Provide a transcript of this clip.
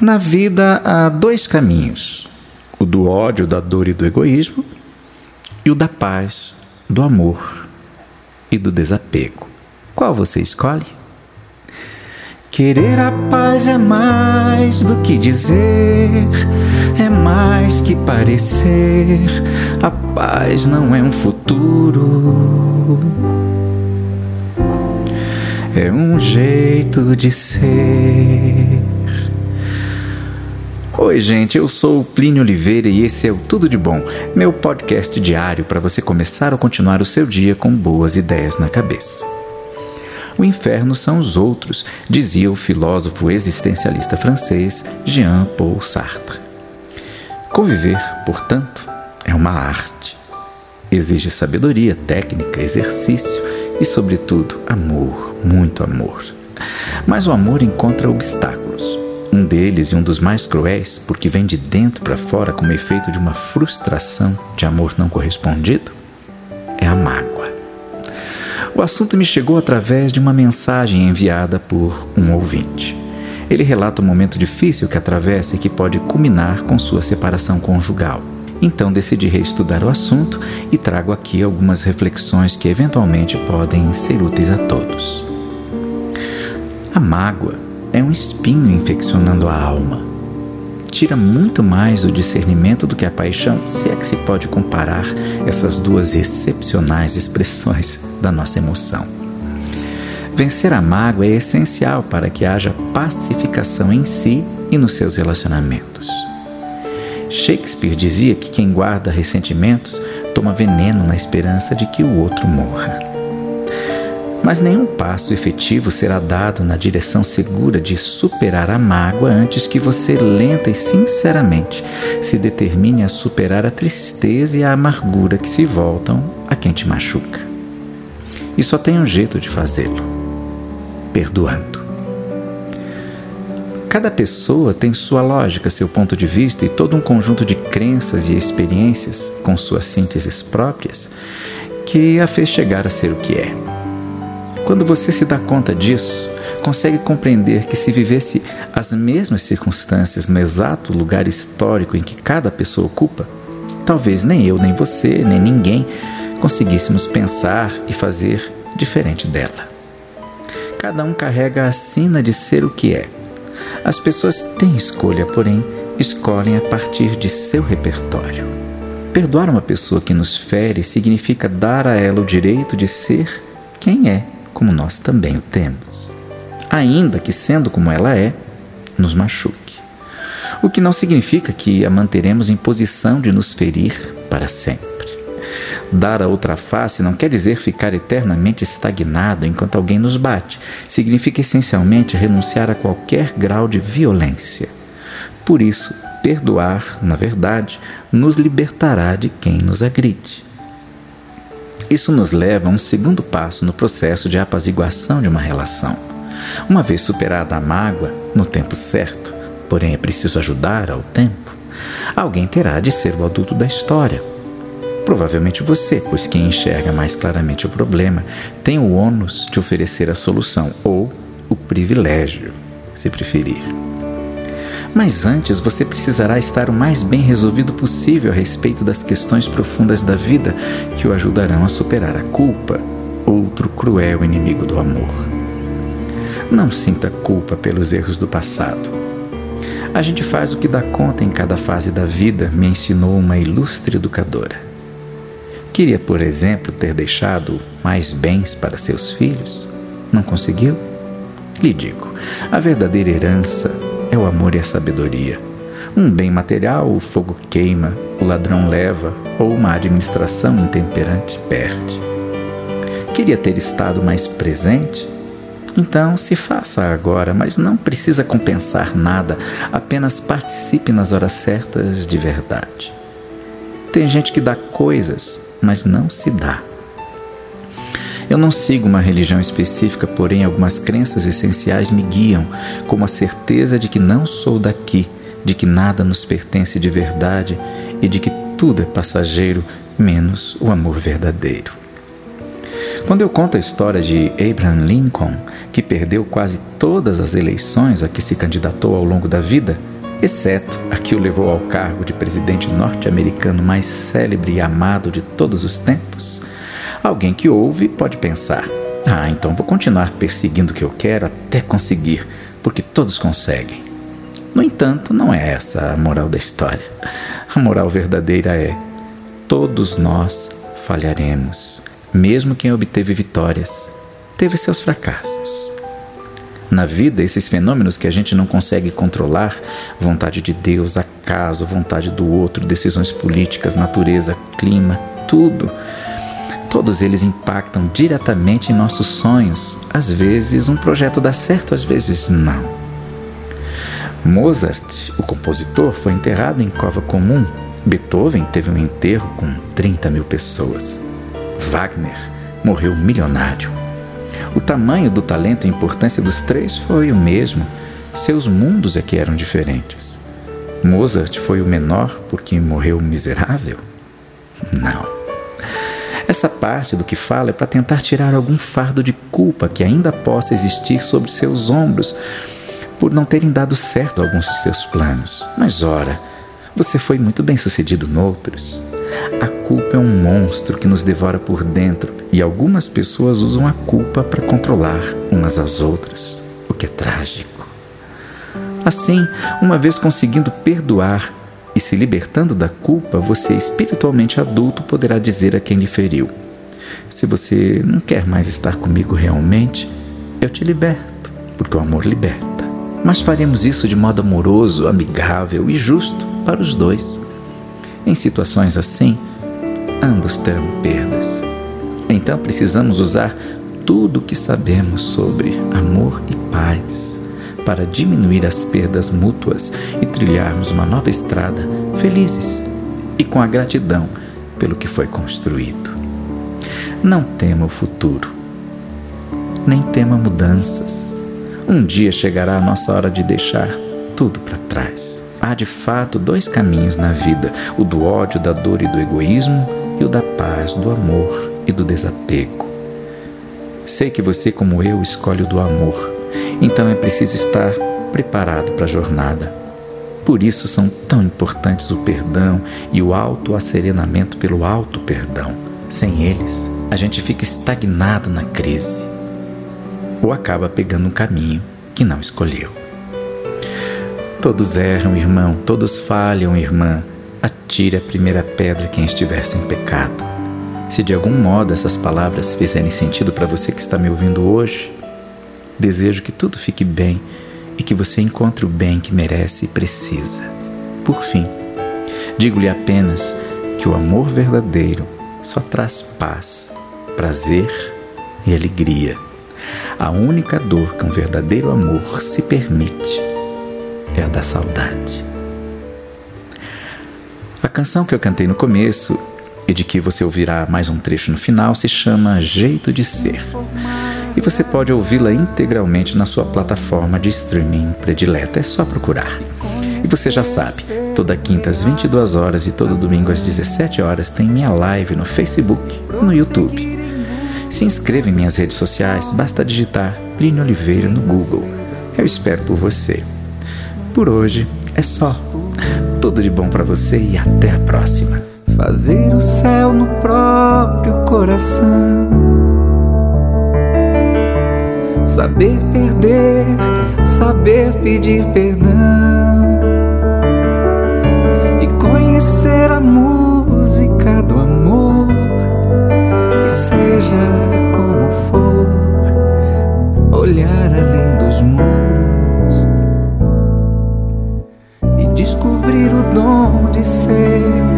Na vida há dois caminhos: o do ódio, da dor e do egoísmo, e o da paz, do amor e do desapego. Qual você escolhe? Querer a paz é mais do que dizer, é mais que parecer. A paz não é um futuro, é um jeito de ser. Oi, gente, eu sou o Plínio Oliveira e esse é o Tudo de Bom, meu podcast diário para você começar ou continuar o seu dia com boas ideias na cabeça. O inferno são os outros, dizia o filósofo existencialista francês Jean-Paul Sartre. Conviver, portanto, é uma arte. Exige sabedoria, técnica, exercício e, sobretudo, amor, muito amor. Mas o amor encontra obstáculos. Um deles, e um dos mais cruéis, porque vem de dentro para fora como efeito de uma frustração de amor não correspondido, é a mágoa. O assunto me chegou através de uma mensagem enviada por um ouvinte. Ele relata um momento difícil que atravessa e que pode culminar com sua separação conjugal. Então decidi reestudar o assunto e trago aqui algumas reflexões que eventualmente podem ser úteis a todos. A mágoa é um espinho infeccionando a alma. Tira muito mais o discernimento do que a paixão, se é que se pode comparar essas duas excepcionais expressões da nossa emoção. Vencer a mágoa é essencial para que haja pacificação em si e nos seus relacionamentos. Shakespeare dizia que quem guarda ressentimentos toma veneno na esperança de que o outro morra. Mas nenhum passo efetivo será dado na direção segura de superar a mágoa antes que você, lenta e sinceramente, se determine a superar a tristeza e a amargura que se voltam a quem te machuca. E só tem um jeito de fazê-lo: perdoando. Cada pessoa tem sua lógica, seu ponto de vista e todo um conjunto de crenças e experiências, com suas sínteses próprias, que a fez chegar a ser o que é. Quando você se dá conta disso, consegue compreender que se vivesse as mesmas circunstâncias no exato lugar histórico em que cada pessoa ocupa, talvez nem eu, nem você, nem ninguém conseguíssemos pensar e fazer diferente dela. Cada um carrega a sina de ser o que é. As pessoas têm escolha, porém, escolhem a partir de seu repertório. Perdoar uma pessoa que nos fere significa dar a ela o direito de ser quem é como nós também o temos, ainda que sendo como ela é, nos machuque. O que não significa que a manteremos em posição de nos ferir para sempre. Dar a outra face não quer dizer ficar eternamente estagnado enquanto alguém nos bate. Significa essencialmente renunciar a qualquer grau de violência. Por isso, perdoar, na verdade, nos libertará de quem nos agride. Isso nos leva a um segundo passo no processo de apaziguação de uma relação. Uma vez superada a mágoa, no tempo certo, porém é preciso ajudar ao tempo, alguém terá de ser o adulto da história. Provavelmente você, pois quem enxerga mais claramente o problema tem o ônus de oferecer a solução ou o privilégio, se preferir. Mas antes você precisará estar o mais bem resolvido possível a respeito das questões profundas da vida que o ajudarão a superar a culpa, outro cruel inimigo do amor. Não sinta culpa pelos erros do passado. A gente faz o que dá conta em cada fase da vida, me ensinou uma ilustre educadora. Queria, por exemplo, ter deixado mais bens para seus filhos? Não conseguiu? Lhe digo, a verdadeira herança é o amor e a sabedoria. Um bem material o fogo queima, o ladrão leva, ou uma administração intemperante perde. Queria ter estado mais presente? Então se faça agora, mas não precisa compensar nada, apenas participe nas horas certas de verdade. Tem gente que dá coisas, mas não se dá. Eu não sigo uma religião específica, porém algumas crenças essenciais me guiam, como a certeza de que não sou daqui, de que nada nos pertence de verdade e de que tudo é passageiro, menos o amor verdadeiro. Quando eu conto a história de Abraham Lincoln, que perdeu quase todas as eleições a que se candidatou ao longo da vida, exceto a que o levou ao cargo de presidente norte-americano mais célebre e amado de todos os tempos, alguém que ouve pode pensar: ah, então vou continuar perseguindo o que eu quero até conseguir, porque todos conseguem. No entanto, não é essa a moral da história. A moral verdadeira é: todos nós falharemos. Mesmo quem obteve vitórias teve seus fracassos. Na vida, esses fenômenos que a gente não consegue controlar vontade de Deus, acaso, vontade do outro, decisões políticas, natureza, clima, tudo todos eles impactam diretamente em nossos sonhos. Às vezes, um projeto dá certo, às vezes, não. Mozart, o compositor, foi enterrado em cova comum. Beethoven teve um enterro com 30 mil pessoas. Wagner morreu milionário. O tamanho do talento e importância dos três foi o mesmo, seus mundos é que eram diferentes. Mozart foi o menor porque morreu miserável? Não. Essa parte do que fala é para tentar tirar algum fardo de culpa que ainda possa existir sobre seus ombros por não terem dado certo alguns de seus planos. Mas ora, você foi muito bem sucedido noutros. A culpa é um monstro que nos devora por dentro e algumas pessoas usam a culpa para controlar umas às outras, o que é trágico. Assim, uma vez conseguindo perdoar e se libertando da culpa, você, espiritualmente adulto, poderá dizer a quem lhe feriu: Se você não quer mais estar comigo realmente, eu te liberto, porque o amor liberta mas faremos isso de modo amoroso, amigável e justo para os dois. Em situações assim, ambos terão perdas. Então precisamos usar tudo o que sabemos sobre amor e paz para diminuir as perdas mútuas e trilharmos uma nova estrada felizes e com a gratidão pelo que foi construído. Não tema o futuro, nem tema mudanças um dia chegará a nossa hora de deixar tudo para trás. Há de fato dois caminhos na vida: o do ódio, da dor e do egoísmo, e o da paz, do amor e do desapego. Sei que você, como eu, escolhe o do amor, então é preciso estar preparado para a jornada. Por isso são tão importantes o perdão e o auto-acerenamento pelo auto-perdão. Sem eles, a gente fica estagnado na crise ou acaba pegando um caminho que não escolheu. Todos erram, irmão, todos falham, irmã. Atire a primeira pedra quem estiver sem pecado. Se de algum modo essas palavras fizerem sentido para você que está me ouvindo hoje, desejo que tudo fique bem e que você encontre o bem que merece e precisa. Por fim, digo-lhe apenas que o amor verdadeiro só traz paz, prazer e alegria a única dor que um verdadeiro amor se permite é a da saudade. A canção que eu cantei no começo e de que você ouvirá mais um trecho no final se chama Jeito de Ser. E você pode ouvi-la integralmente na sua plataforma de streaming predileta, é só procurar. E você já sabe, toda quinta às 22 horas e todo domingo às 17 horas tem minha live no Facebook e no YouTube. Se inscreva em minhas redes sociais, basta digitar Plínio Oliveira no Google. Eu espero por você. Por hoje é só. Tudo de bom para você e até a próxima. Fazer o céu no próprio coração. Saber perder, saber pedir perdão. E conhecer a música do amor seja como for, olhar além dos muros e descobrir o dom de ser